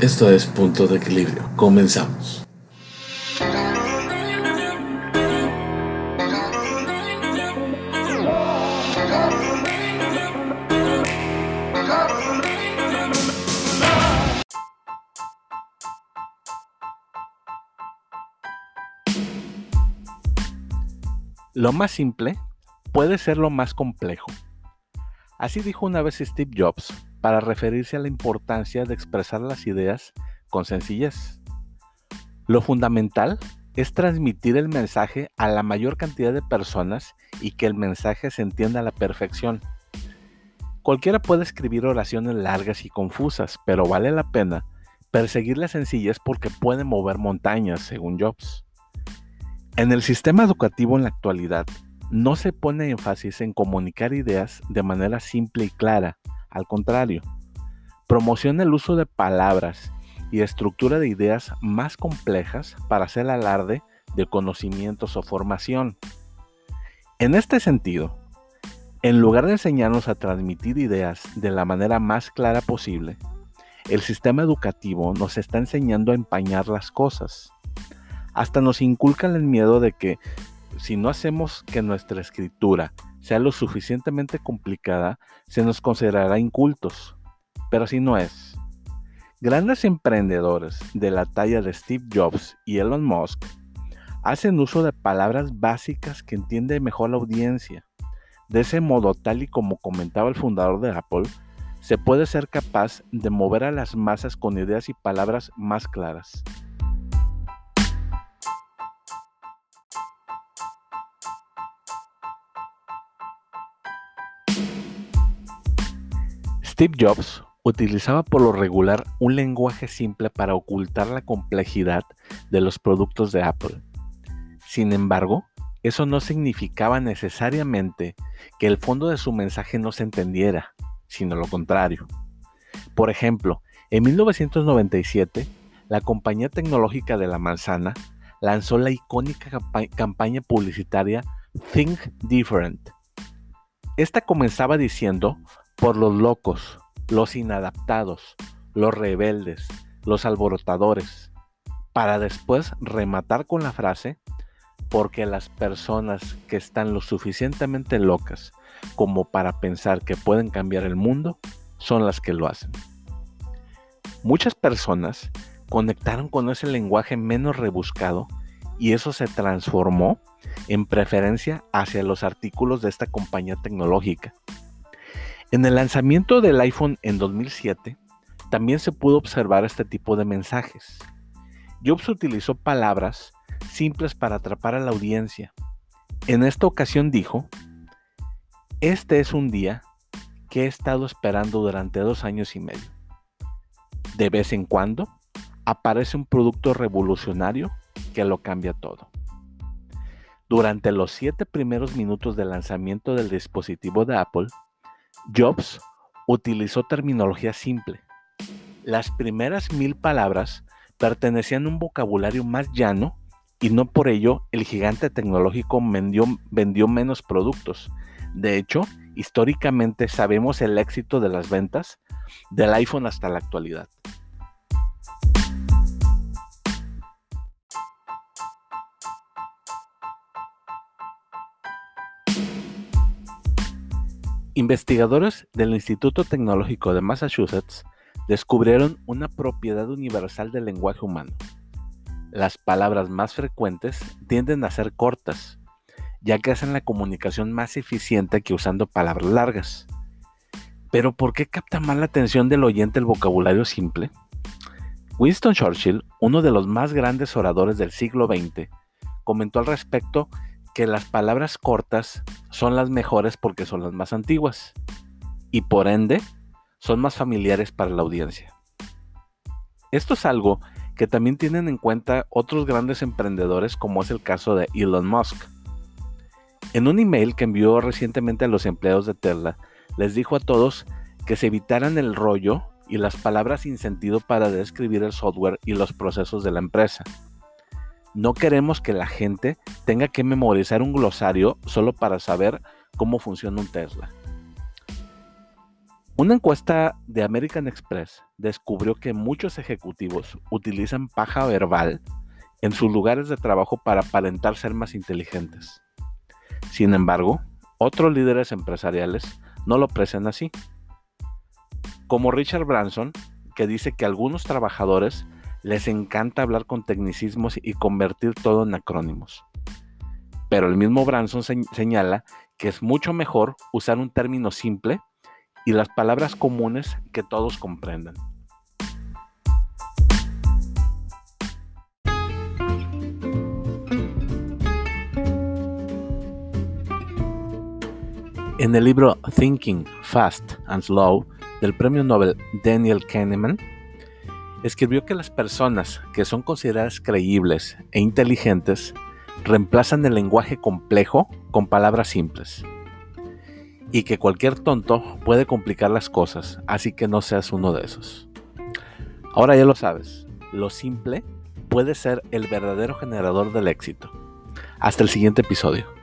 Esto es Punto de Equilibrio. Comenzamos. Lo más simple puede ser lo más complejo. Así dijo una vez Steve Jobs para referirse a la importancia de expresar las ideas con sencillez. Lo fundamental es transmitir el mensaje a la mayor cantidad de personas y que el mensaje se entienda a la perfección. Cualquiera puede escribir oraciones largas y confusas, pero vale la pena perseguir la sencillez porque puede mover montañas, según Jobs. En el sistema educativo en la actualidad, no se pone énfasis en comunicar ideas de manera simple y clara, al contrario, promociona el uso de palabras y estructura de ideas más complejas para hacer alarde de conocimientos o formación. En este sentido, en lugar de enseñarnos a transmitir ideas de la manera más clara posible, el sistema educativo nos está enseñando a empañar las cosas. Hasta nos inculcan el miedo de que si no hacemos que nuestra escritura sea lo suficientemente complicada, se nos considerará incultos. Pero así no es. Grandes emprendedores de la talla de Steve Jobs y Elon Musk hacen uso de palabras básicas que entiende mejor la audiencia. De ese modo, tal y como comentaba el fundador de Apple, se puede ser capaz de mover a las masas con ideas y palabras más claras. Steve Jobs utilizaba por lo regular un lenguaje simple para ocultar la complejidad de los productos de Apple. Sin embargo, eso no significaba necesariamente que el fondo de su mensaje no se entendiera, sino lo contrario. Por ejemplo, en 1997, la compañía tecnológica de la manzana lanzó la icónica campaña publicitaria Think Different. Esta comenzaba diciendo por los locos, los inadaptados, los rebeldes, los alborotadores, para después rematar con la frase, porque las personas que están lo suficientemente locas como para pensar que pueden cambiar el mundo son las que lo hacen. Muchas personas conectaron con ese lenguaje menos rebuscado y eso se transformó en preferencia hacia los artículos de esta compañía tecnológica en el lanzamiento del iPhone en 2007, también se pudo observar este tipo de mensajes. Jobs utilizó palabras simples para atrapar a la audiencia. En esta ocasión dijo, este es un día que he estado esperando durante dos años y medio. De vez en cuando aparece un producto revolucionario que lo cambia todo. Durante los siete primeros minutos del lanzamiento del dispositivo de Apple, Jobs utilizó terminología simple. Las primeras mil palabras pertenecían a un vocabulario más llano y no por ello el gigante tecnológico vendió, vendió, menos productos. De hecho, históricamente sabemos el éxito de las ventas del iPhone hasta la actualidad. Investigadores del Instituto Tecnológico de Massachusetts descubrieron una propiedad universal del lenguaje humano. Las palabras más frecuentes tienden a ser cortas, ya que hacen la comunicación más eficiente que usando palabras largas. Pero ¿por qué capta más la atención del oyente el vocabulario simple? Winston Churchill, uno de los más grandes oradores del siglo XX, comentó al respecto que las palabras cortas son las mejores porque son las más antiguas y por ende son más familiares para la audiencia. Esto es algo que también tienen en cuenta otros grandes emprendedores como es el caso de Elon Musk. En un email que envió recientemente a los empleados de Tesla, les dijo a todos que se evitaran el rollo y las palabras sin sentido para describir el software y los procesos de la empresa. No queremos que la gente tenga que memorizar un glosario solo para saber cómo funciona un Tesla. Una encuesta de American Express descubrió que muchos ejecutivos utilizan paja verbal en sus lugares de trabajo para aparentar ser más inteligentes. Sin embargo, otros líderes empresariales no lo aprecian así. Como Richard Branson, que dice que algunos trabajadores les encanta hablar con tecnicismos y convertir todo en acrónimos. Pero el mismo Branson señala que es mucho mejor usar un término simple y las palabras comunes que todos comprendan. En el libro Thinking Fast and Slow del premio Nobel Daniel Kahneman, escribió que las personas que son consideradas creíbles e inteligentes reemplazan el lenguaje complejo con palabras simples y que cualquier tonto puede complicar las cosas, así que no seas uno de esos. Ahora ya lo sabes, lo simple puede ser el verdadero generador del éxito. Hasta el siguiente episodio.